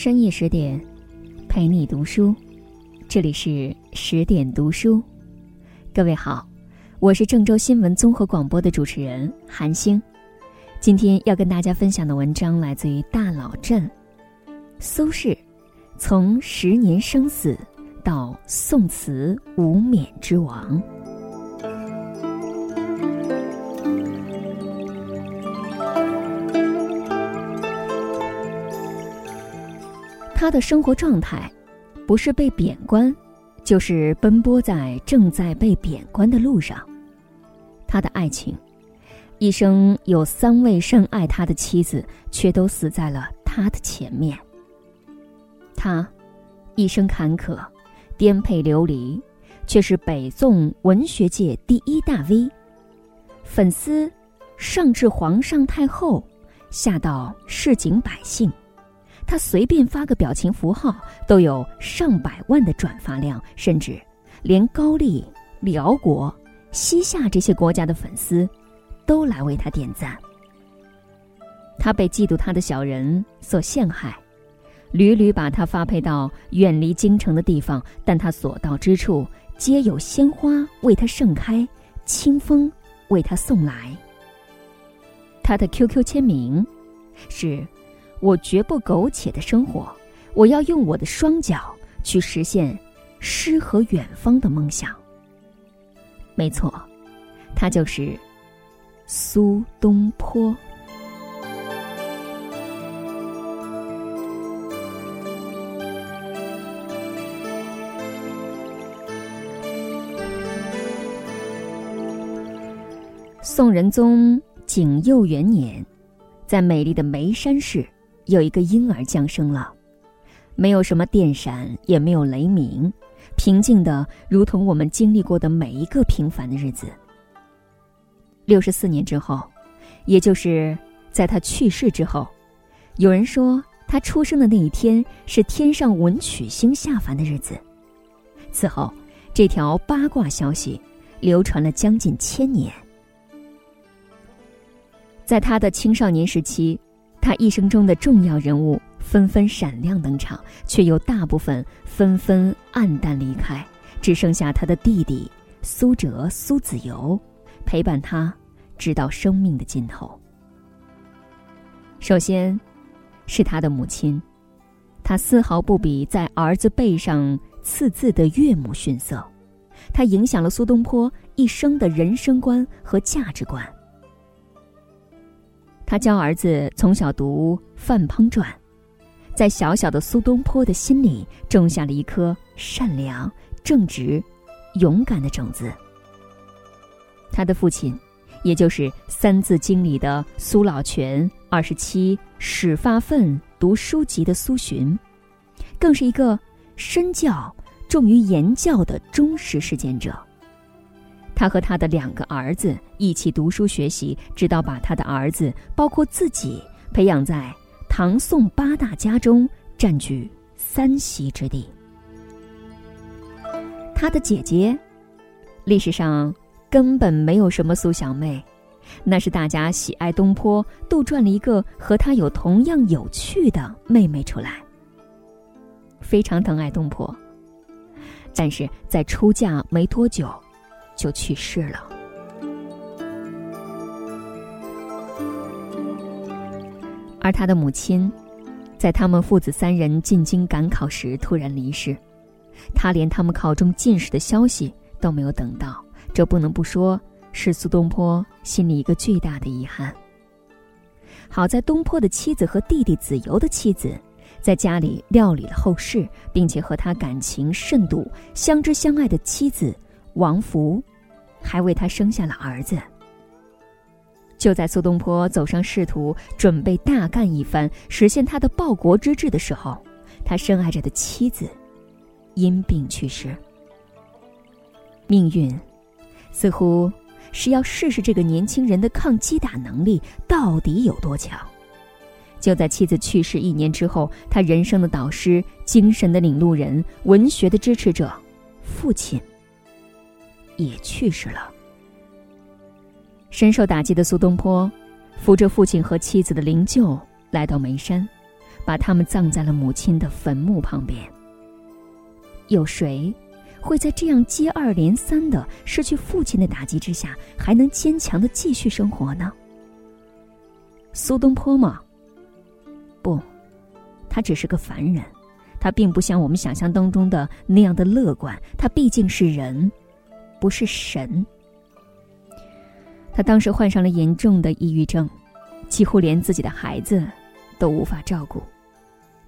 深夜十点，陪你读书。这里是十点读书。各位好，我是郑州新闻综合广播的主持人韩星。今天要跟大家分享的文章来自于大老镇。苏轼从十年生死到宋词无冕之王。他的生活状态，不是被贬官，就是奔波在正在被贬官的路上。他的爱情，一生有三位深爱他的妻子，却都死在了他的前面。他，一生坎坷，颠沛流离，却是北宋文学界第一大 V。粉丝，上至皇上太后，下到市井百姓。他随便发个表情符号，都有上百万的转发量，甚至连高丽、辽国、西夏这些国家的粉丝，都来为他点赞。他被嫉妒他的小人所陷害，屡屡把他发配到远离京城的地方，但他所到之处，皆有鲜花为他盛开，清风为他送来。他的 QQ 签名是。我绝不苟且的生活，我要用我的双脚去实现诗和远方的梦想。没错，他就是苏东坡。宋仁宗景佑元年，在美丽的眉山市。有一个婴儿降生了，没有什么电闪，也没有雷鸣，平静的如同我们经历过的每一个平凡的日子。六十四年之后，也就是在他去世之后，有人说他出生的那一天是天上文曲星下凡的日子。此后，这条八卦消息流传了将近千年。在他的青少年时期。他一生中的重要人物纷纷闪亮登场，却又大部分纷纷黯淡离开，只剩下他的弟弟苏辙、苏子由陪伴他，直到生命的尽头。首先，是他的母亲，他丝毫不比在儿子背上刺字的岳母逊色，他影响了苏东坡一生的人生观和价值观。他教儿子从小读《范滂传》，在小小的苏东坡的心里种下了一颗善良、正直、勇敢的种子。他的父亲，也就是《三字经》里的苏老泉，二十七始发愤读书籍的苏洵，更是一个身教重于言教的忠实实践者。他和他的两个儿子一起读书学习，直到把他的儿子，包括自己，培养在唐宋八大家中占据三席之地。他的姐姐，历史上根本没有什么苏小妹，那是大家喜爱东坡，杜撰了一个和他有同样有趣的妹妹出来。非常疼爱东坡，但是在出嫁没多久。就去世了。而他的母亲，在他们父子三人进京赶考时突然离世，他连他们考中进士的消息都没有等到，这不能不说是苏东坡心里一个巨大的遗憾。好在东坡的妻子和弟弟子由的妻子，在家里料理了后事，并且和他感情甚笃、相知相爱的妻子。王福，还为他生下了儿子。就在苏东坡走上仕途，准备大干一番，实现他的报国之志的时候，他深爱着的妻子因病去世。命运，似乎是要试试这个年轻人的抗击打能力到底有多强。就在妻子去世一年之后，他人生的导师、精神的领路人、文学的支持者，父亲。也去世了。深受打击的苏东坡，扶着父亲和妻子的灵柩来到眉山，把他们葬在了母亲的坟墓旁边。有谁会在这样接二连三的失去父亲的打击之下，还能坚强的继续生活呢？苏东坡吗？不，他只是个凡人，他并不像我们想象当中的那样的乐观。他毕竟是人，不是神。他当时患上了严重的抑郁症，几乎连自己的孩子都无法照顾。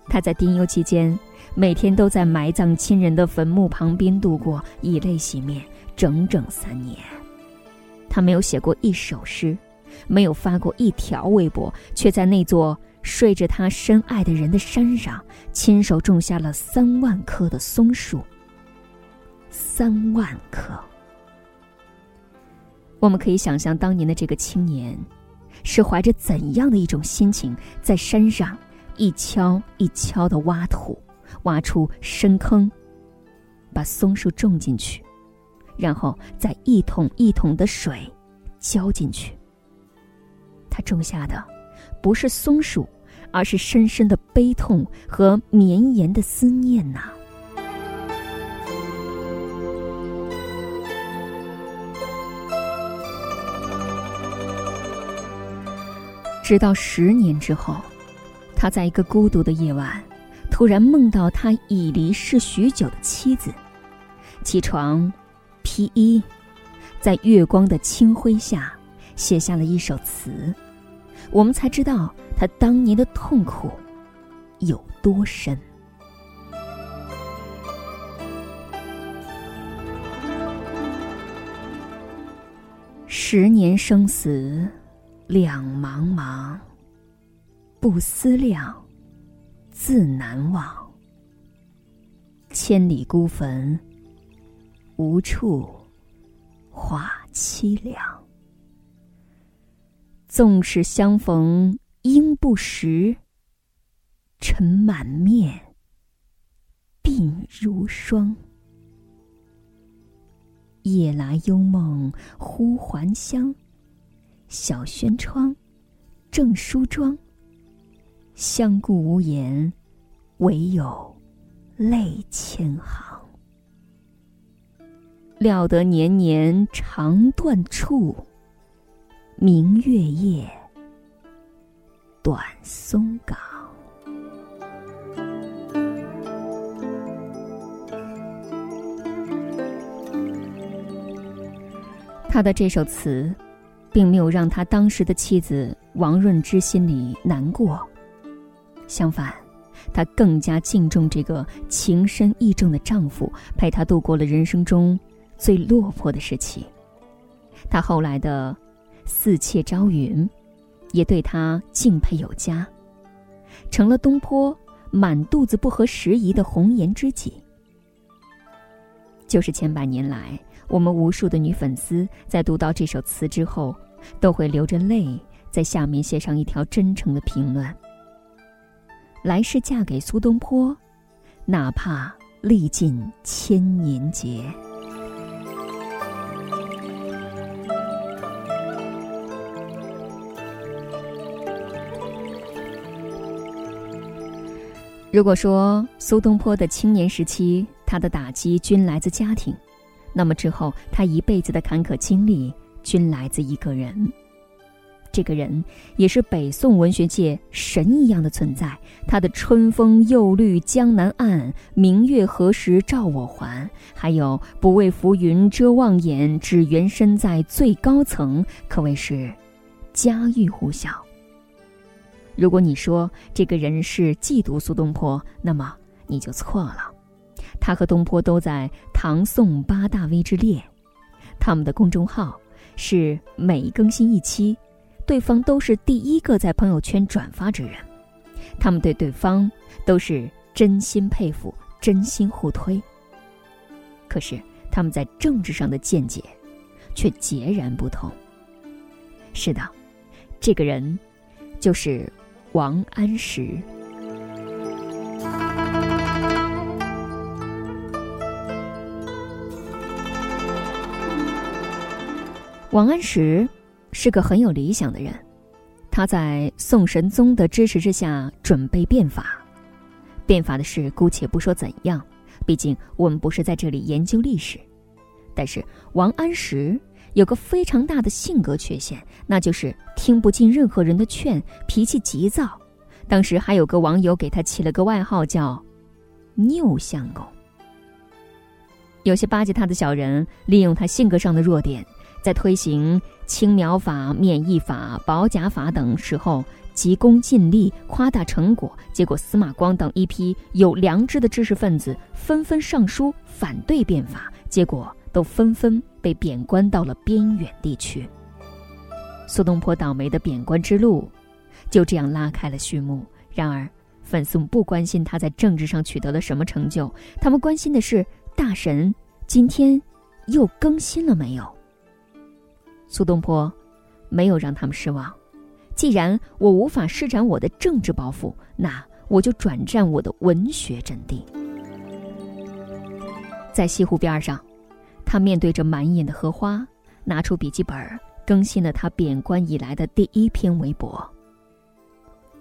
他在丁忧期间，每天都在埋葬亲人的坟墓旁边度过，以泪洗面，整整三年。他没有写过一首诗，没有发过一条微博，却在那座睡着他深爱的人的山上，亲手种下了三万棵的松树。三万棵。我们可以想象，当年的这个青年，是怀着怎样的一种心情，在山上一锹一锹的挖土，挖出深坑，把松树种进去，然后再一桶一桶的水浇进去。他种下的不是松树，而是深深的悲痛和绵延的思念呐。直到十年之后，他在一个孤独的夜晚，突然梦到他已离世许久的妻子。起床，披衣，在月光的清辉下，写下了一首词。我们才知道他当年的痛苦有多深。十年生死。两茫茫，不思量，自难忘。千里孤坟，无处话凄凉。纵使相逢应不识，尘满面，鬓如霜。夜来幽梦忽还乡。小轩窗，正梳妆。相顾无言，唯有泪千行。料得年年肠断处，明月夜，短松冈。他的这首词。并没有让他当时的妻子王润之心里难过，相反，他更加敬重这个情深意重的丈夫，陪他度过了人生中最落魄的时期。他后来的四妾朝云，也对他敬佩有加，成了东坡满肚子不合时宜的红颜知己。就是千百年来。我们无数的女粉丝在读到这首词之后，都会流着泪在下面写上一条真诚的评论。来世嫁给苏东坡，哪怕历尽千年劫。如果说苏东坡的青年时期，他的打击均来自家庭。那么之后，他一辈子的坎坷经历均来自一个人。这个人也是北宋文学界神一样的存在。他的“春风又绿江南岸，明月何时照我还”，还有“不畏浮云遮望眼，只缘身在最高层”，可谓是家喻户晓。如果你说这个人是嫉妒苏东坡，那么你就错了。他和东坡都在唐宋八大 V 之列，他们的公众号是每更新一期，对方都是第一个在朋友圈转发之人。他们对对方都是真心佩服，真心互推。可是他们在政治上的见解却截然不同。是的，这个人就是王安石。王安石是个很有理想的人，他在宋神宗的支持之下准备变法。变法的事姑且不说怎样，毕竟我们不是在这里研究历史。但是王安石有个非常大的性格缺陷，那就是听不进任何人的劝，脾气急躁。当时还有个网友给他起了个外号叫“拗相公”。有些巴结他的小人利用他性格上的弱点，在推行青苗法、免疫法、保甲法等时候。急功近利，夸大成果，结果司马光等一批有良知的知识分子纷纷上书反对变法，结果都纷纷被贬官到了边远地区。苏东坡倒霉的贬官之路，就这样拉开了序幕。然而，粉丝们不关心他在政治上取得了什么成就，他们关心的是大神今天又更新了没有。苏东坡没有让他们失望。既然我无法施展我的政治抱负，那我就转战我的文学阵地。在西湖边上，他面对着满眼的荷花，拿出笔记本，更新了他贬官以来的第一篇微博。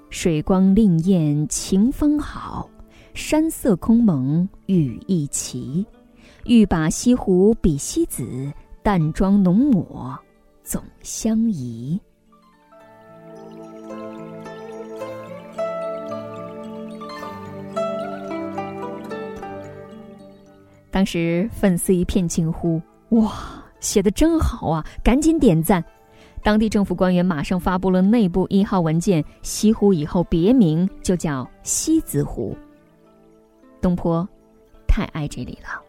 水光潋滟晴方好，山色空蒙雨亦奇。欲把西湖比西子，淡妆浓抹总相宜。当时粉丝一片惊呼：“哇，写的真好啊！赶紧点赞！”当地政府官员马上发布了内部一号文件：西湖以后别名就叫西子湖。东坡太爱这里了，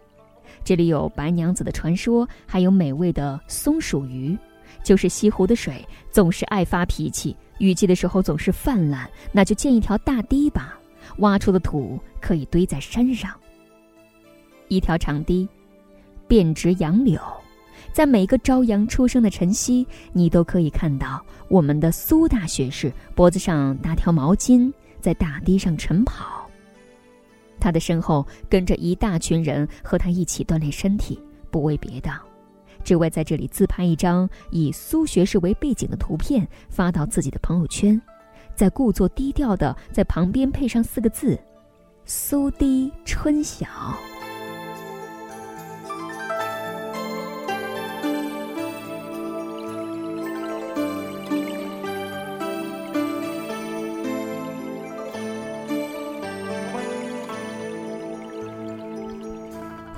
这里有白娘子的传说，还有美味的松鼠鱼。就是西湖的水总是爱发脾气，雨季的时候总是泛滥，那就建一条大堤吧，挖出的土可以堆在山上。一条长堤，遍植杨柳，在每个朝阳初升的晨曦，你都可以看到我们的苏大学士脖子上搭条毛巾，在大堤上晨跑。他的身后跟着一大群人和他一起锻炼身体，不为别的，只为在这里自拍一张以苏学士为背景的图片，发到自己的朋友圈，再故作低调的在旁边配上四个字：“苏堤春晓。”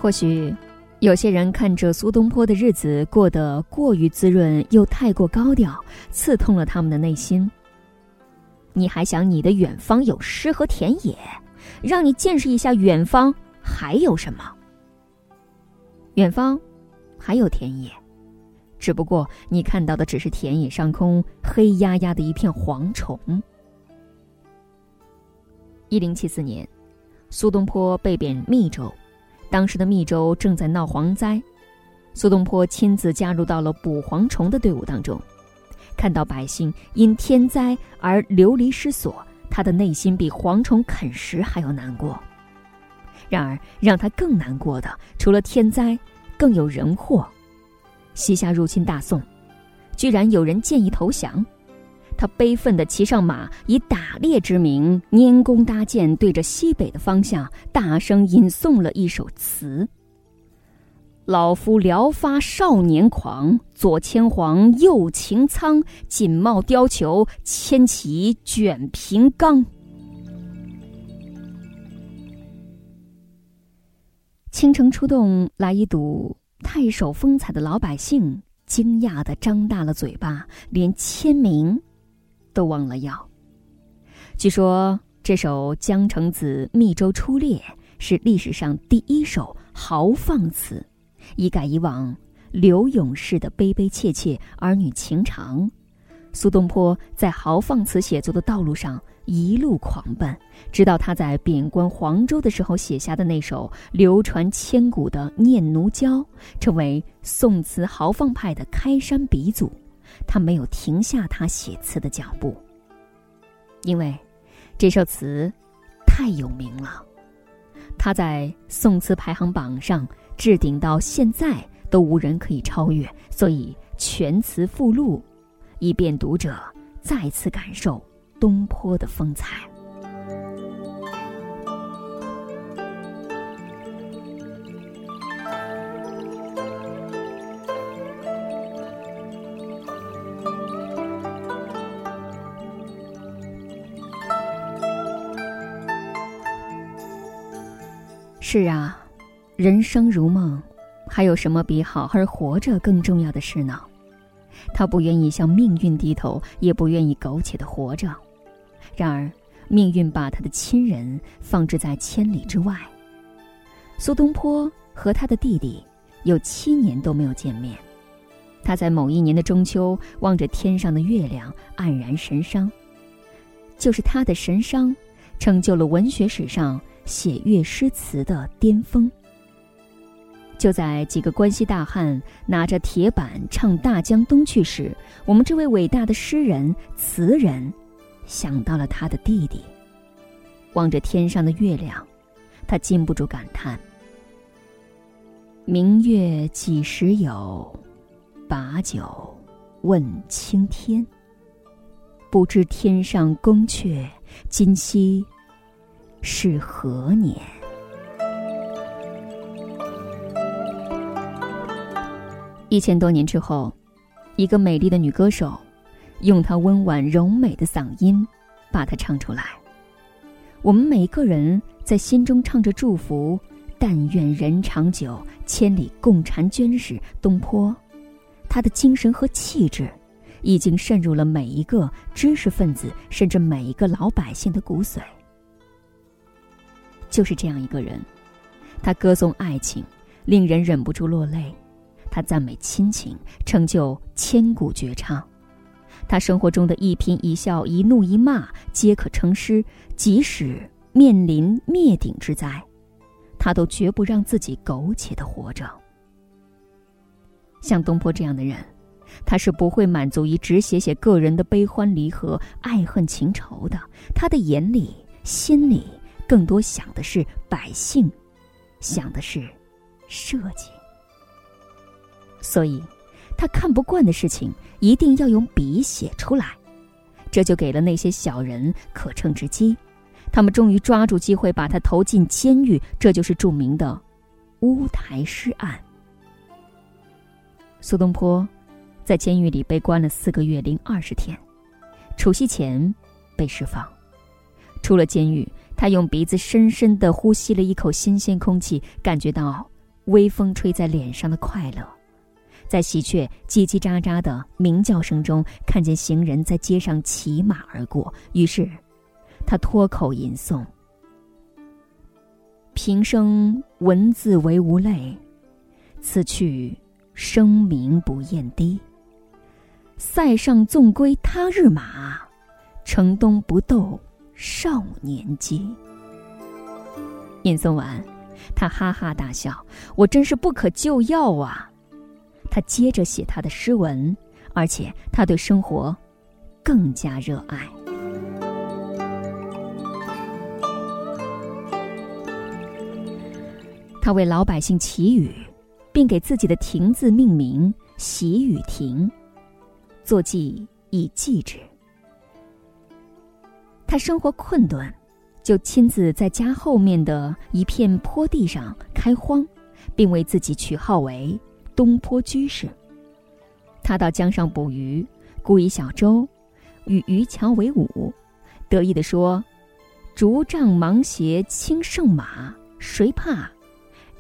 或许，有些人看着苏东坡的日子过得过于滋润，又太过高调，刺痛了他们的内心。你还想你的远方有诗和田野，让你见识一下远方还有什么？远方还有田野，只不过你看到的只是田野上空黑压压的一片蝗虫。一零七四年，苏东坡被贬密州。当时的密州正在闹蝗灾，苏东坡亲自加入到了捕蝗虫的队伍当中。看到百姓因天灾而流离失所，他的内心比蝗虫啃食还要难过。然而，让他更难过的，除了天灾，更有人祸。西夏入侵大宋，居然有人建议投降。他悲愤地骑上马，以打猎之名拈弓搭箭，对着西北的方向大声吟诵了一首词：“老夫聊发少年狂，左牵黄，右擎苍，锦帽貂裘，千骑卷平冈。”倾城出动来一睹太守风采的老百姓，惊讶地张大了嘴巴，连签名。都忘了要。据说这首《江城子·密州出猎》是历史上第一首豪放词，一改以往刘永式的悲悲切切、儿女情长。苏东坡在豪放词写作的道路上一路狂奔，直到他在贬官黄州的时候写下的那首流传千古的《念奴娇》，成为宋词豪放派的开山鼻祖。他没有停下他写词的脚步，因为这首词太有名了。他在宋词排行榜上置顶到现在都无人可以超越，所以全词附录，以便读者再次感受东坡的风采。是啊，人生如梦，还有什么比好好活着更重要的事呢？他不愿意向命运低头，也不愿意苟且的活着。然而，命运把他的亲人放置在千里之外。苏东坡和他的弟弟有七年都没有见面。他在某一年的中秋，望着天上的月亮，黯然神伤。就是他的神伤，成就了文学史上。写乐诗词的巅峰。就在几个关西大汉拿着铁板唱《大江东去》时，我们这位伟大的诗人词人想到了他的弟弟。望着天上的月亮，他禁不住感叹：“明月几时有？把酒问青天。不知天上宫阙，今夕。”是何年？一千多年之后，一个美丽的女歌手，用她温婉柔美的嗓音，把它唱出来。我们每一个人在心中唱着祝福：“但愿人长久，千里共婵娟。”时，东坡，他的精神和气质，已经渗入了每一个知识分子，甚至每一个老百姓的骨髓。就是这样一个人，他歌颂爱情，令人忍不住落泪；他赞美亲情，成就千古绝唱。他生活中的一颦一笑、一怒一骂，皆可成诗。即使面临灭顶之灾，他都绝不让自己苟且的活着。像东坡这样的人，他是不会满足于只写写个人的悲欢离合、爱恨情仇的。他的眼里、心里。更多想的是百姓，想的是设计。所以，他看不惯的事情一定要用笔写出来，这就给了那些小人可乘之机。他们终于抓住机会把他投进监狱，这就是著名的乌台诗案。苏东坡在监狱里被关了四个月零二十天，除夕前被释放，出了监狱。他用鼻子深深地呼吸了一口新鲜空气，感觉到微风吹在脸上的快乐，在喜鹊叽叽喳喳的鸣叫声中，看见行人在街上骑马而过。于是，他脱口吟诵：“平生文字为无泪，此去声名不厌低。塞上纵归他日马，城东不斗。”少年机。吟诵完，他哈哈大笑：“我真是不可救药啊！”他接着写他的诗文，而且他对生活更加热爱。他为老百姓祈雨，并给自己的亭子命名“喜雨亭”，作记以记之。他生活困顿，就亲自在家后面的一片坡地上开荒，并为自己取号为东坡居士。他到江上捕鱼，雇一小舟，与渔樵为伍，得意地说：“竹杖芒鞋轻胜马，谁怕？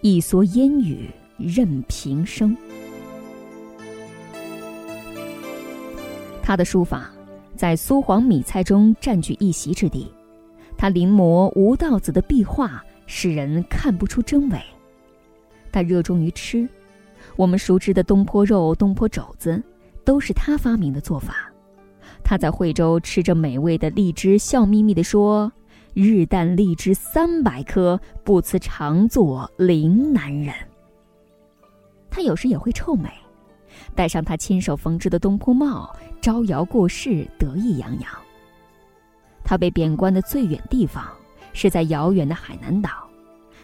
一蓑烟雨任平生。”他的书法。在苏黄米菜中占据一席之地，他临摹吴道子的壁画，使人看不出真伪。他热衷于吃，我们熟知的东坡肉、东坡肘子，都是他发明的做法。他在惠州吃着美味的荔枝，笑眯眯地说：“日啖荔枝三百颗，不辞常作岭南人。”他有时也会臭美。戴上他亲手缝制的东坡帽，招摇过市，得意洋洋。他被贬官的最远地方是在遥远的海南岛，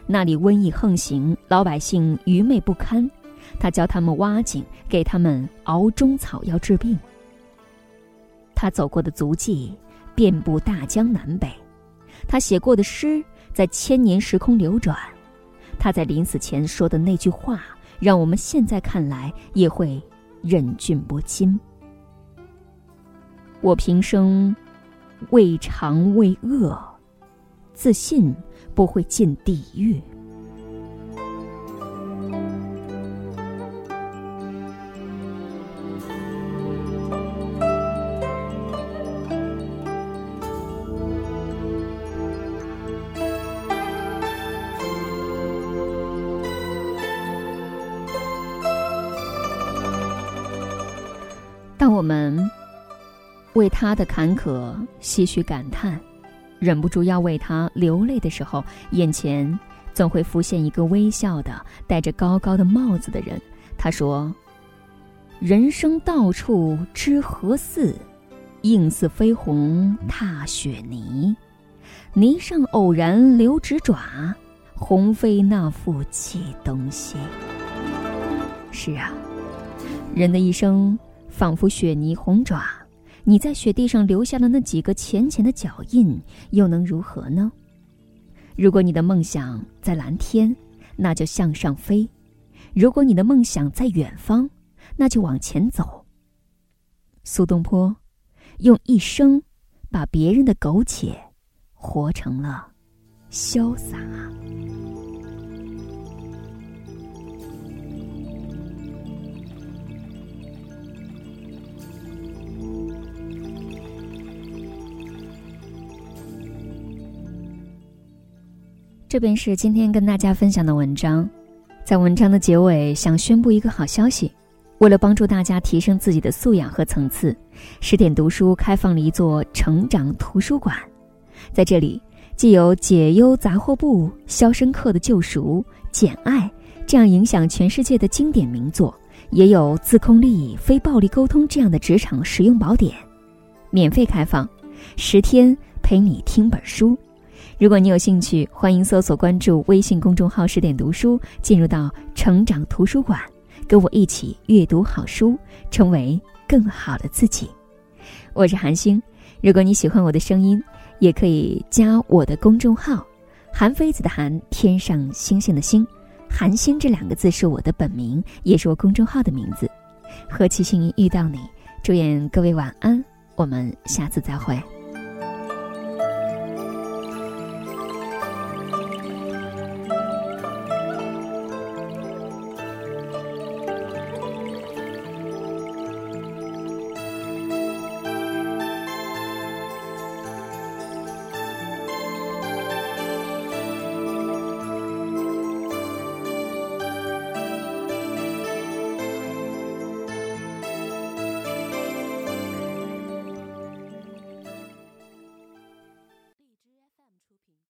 那里瘟疫横行，老百姓愚昧不堪。他教他们挖井，给他们熬中草药治病。他走过的足迹遍布大江南北，他写过的诗在千年时空流转，他在临死前说的那句话，让我们现在看来也会忍俊不禁。我平生未尝未恶，自信不会进地狱。我们。为他的坎坷唏嘘感叹，忍不住要为他流泪的时候，眼前总会浮现一个微笑的、戴着高高的帽子的人。他说：“人生到处知何似？应似飞鸿踏雪泥。泥上偶然留指爪，鸿飞那复计东西。”是啊，人的一生仿佛雪泥红爪。你在雪地上留下的那几个浅浅的脚印，又能如何呢？如果你的梦想在蓝天，那就向上飞；如果你的梦想在远方，那就往前走。苏东坡用一生把别人的苟且活成了潇洒。这便是今天跟大家分享的文章，在文章的结尾，想宣布一个好消息：为了帮助大家提升自己的素养和层次，十点读书开放了一座成长图书馆。在这里，既有《解忧杂货铺》《肖申克的救赎》《简爱》这样影响全世界的经典名作，也有《自控力》《非暴力沟通》这样的职场实用宝典，免费开放，十天陪你听本书。如果你有兴趣，欢迎搜索关注微信公众号“十点读书”，进入到成长图书馆，跟我一起阅读好书，成为更好的自己。我是韩星，如果你喜欢我的声音，也可以加我的公众号“韩非子”的韩，天上星星的星，韩星这两个字是我的本名，也是我公众号的名字。何其幸运遇到你，祝愿各位晚安，我们下次再会。